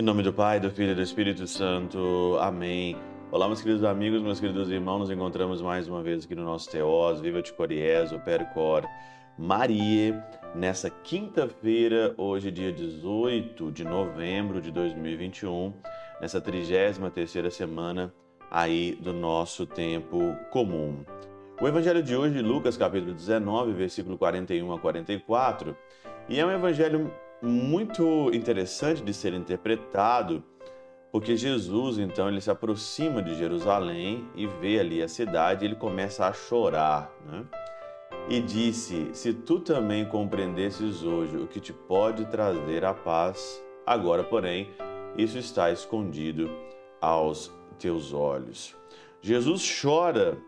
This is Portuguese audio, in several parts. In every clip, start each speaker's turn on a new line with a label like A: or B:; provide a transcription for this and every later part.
A: Em nome do Pai, do Filho e do Espírito Santo. Amém. Olá, meus queridos amigos, meus queridos irmãos, nos encontramos mais uma vez aqui no nosso Teós, Viva de Coriés, o Percor, Maria, nessa quinta-feira, hoje dia 18 de novembro de 2021, nessa 33ª semana aí do nosso tempo comum. O evangelho de hoje, Lucas capítulo 19, versículo 41 a 44, e é um evangelho muito interessante de ser interpretado, porque Jesus, então, ele se aproxima de Jerusalém e vê ali a cidade, e ele começa a chorar, né? E disse: Se tu também compreendesses hoje o que te pode trazer a paz, agora, porém, isso está escondido aos teus olhos. Jesus chora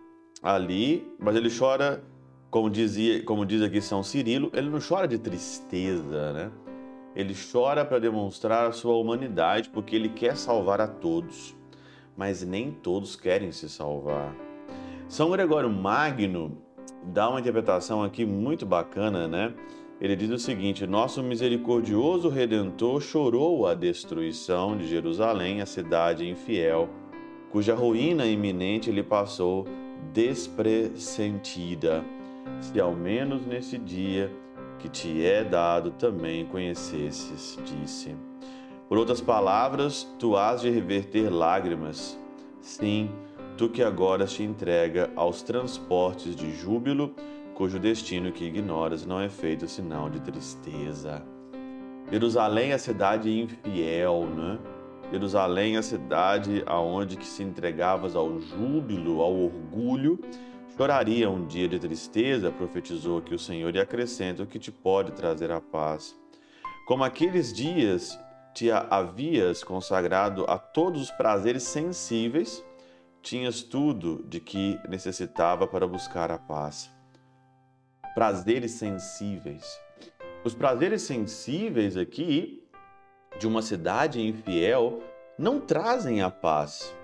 A: ali, mas ele chora, como dizia, como diz aqui São Cirilo, ele não chora de tristeza, né? Ele chora para demonstrar a sua humanidade, porque ele quer salvar a todos, mas nem todos querem se salvar. São Gregório Magno dá uma interpretação aqui muito bacana, né? Ele diz o seguinte: Nosso misericordioso redentor chorou a destruição de Jerusalém, a cidade infiel, cuja ruína iminente lhe passou despressentida. Se ao menos nesse dia que te é dado também conhecesses, disse. Por outras palavras, tu has de reverter lágrimas. Sim, tu que agora te entrega aos transportes de júbilo, cujo destino que ignoras não é feito senão de tristeza. Jerusalém é a cidade infiel, né? Jerusalém a cidade aonde que se entregavas ao júbilo, ao orgulho, Choraria um dia de tristeza, profetizou que o Senhor, e acrescenta o que te pode trazer a paz. Como aqueles dias te havias consagrado a todos os prazeres sensíveis, tinhas tudo de que necessitava para buscar a paz. Prazeres sensíveis. Os prazeres sensíveis aqui de uma cidade infiel não trazem a paz.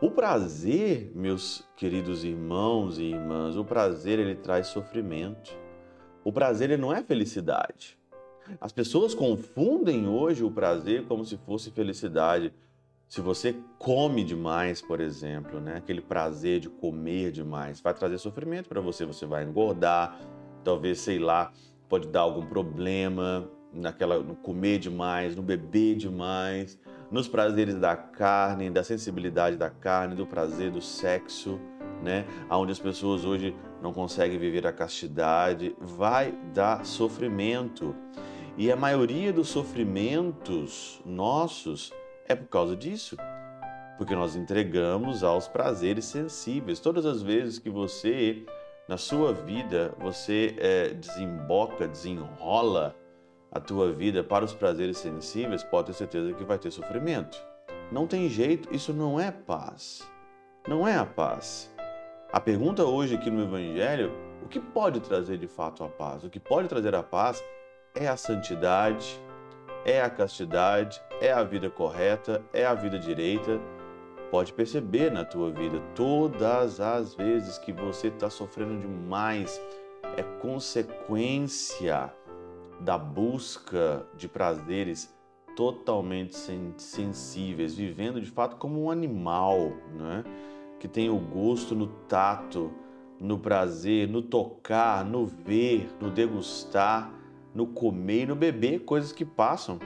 A: O prazer, meus queridos irmãos e irmãs, o prazer ele traz sofrimento. O prazer ele não é felicidade. As pessoas confundem hoje o prazer como se fosse felicidade. Se você come demais, por exemplo, né? aquele prazer de comer demais, vai trazer sofrimento para você. Você vai engordar, talvez, sei lá, pode dar algum problema naquela, no comer demais, no beber demais nos prazeres da carne, da sensibilidade da carne, do prazer do sexo, né? Onde as pessoas hoje não conseguem viver a castidade, vai dar sofrimento. E a maioria dos sofrimentos nossos é por causa disso. Porque nós entregamos aos prazeres sensíveis. Todas as vezes que você, na sua vida, você é, desemboca, desenrola a tua vida para os prazeres sensíveis, pode ter certeza que vai ter sofrimento. Não tem jeito, isso não é paz. Não é a paz. A pergunta hoje aqui no Evangelho, o que pode trazer de fato a paz? O que pode trazer a paz é a santidade, é a castidade, é a vida correta, é a vida direita. Pode perceber na tua vida, todas as vezes que você está sofrendo demais, é consequência da busca de prazeres totalmente sensíveis, vivendo de fato como um animal, né? que tem o gosto no tato, no prazer, no tocar, no ver, no degustar, no comer e no beber, coisas que passam.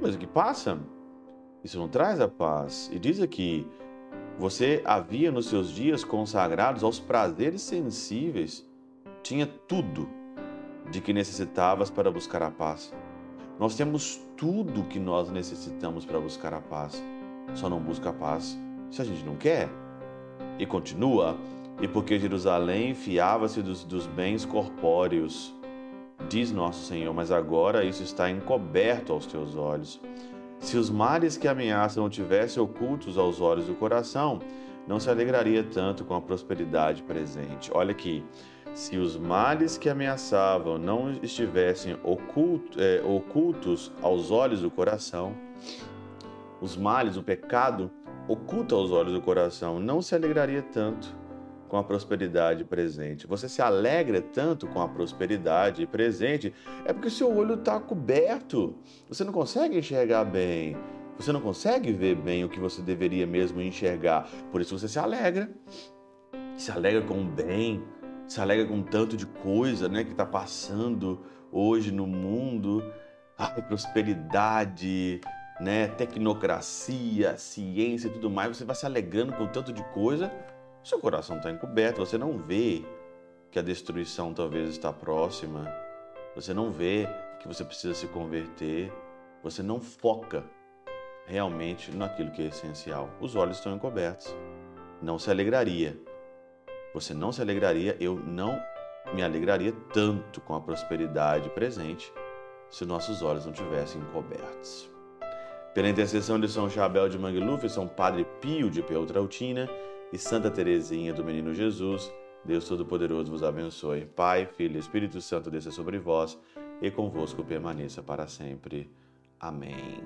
A: Coisas que passam. Isso não traz a paz. E diz aqui: você havia nos seus dias consagrados aos prazeres sensíveis, tinha tudo de que necessitavas para buscar a paz. Nós temos tudo que nós necessitamos para buscar a paz. Só não busca a paz se a gente não quer. E continua, e porque Jerusalém fiava-se dos, dos bens corpóreos, diz nosso Senhor, mas agora isso está encoberto aos teus olhos. Se os males que ameaçam tivessem ocultos aos olhos do coração, não se alegraria tanto com a prosperidade presente. Olha aqui, se os males que ameaçavam não estivessem oculto, é, ocultos aos olhos do coração, os males, o pecado, oculto aos olhos do coração, não se alegraria tanto com a prosperidade presente. Você se alegra tanto com a prosperidade presente, é porque seu olho está coberto. Você não consegue enxergar bem. Você não consegue ver bem o que você deveria mesmo enxergar. Por isso você se alegra. Se alegra com o bem, se alegra com tanto de coisa né, que está passando hoje no mundo. Ai, prosperidade, né, tecnocracia, ciência e tudo mais. Você vai se alegrando com tanto de coisa seu coração está encoberto, você não vê que a destruição talvez está próxima, você não vê que você precisa se converter, você não foca realmente naquilo que é essencial. Os olhos estão encobertos. Não se alegraria. Você não se alegraria, eu não me alegraria tanto com a prosperidade presente se nossos olhos não tivessem encobertos. Pela intercessão de São Chabel de Mangluf, São Padre Pio de Peltrautina, e Santa Teresinha do Menino Jesus, Deus Todo-Poderoso vos abençoe. Pai, Filho e Espírito Santo desça sobre vós e convosco permaneça para sempre. Amém.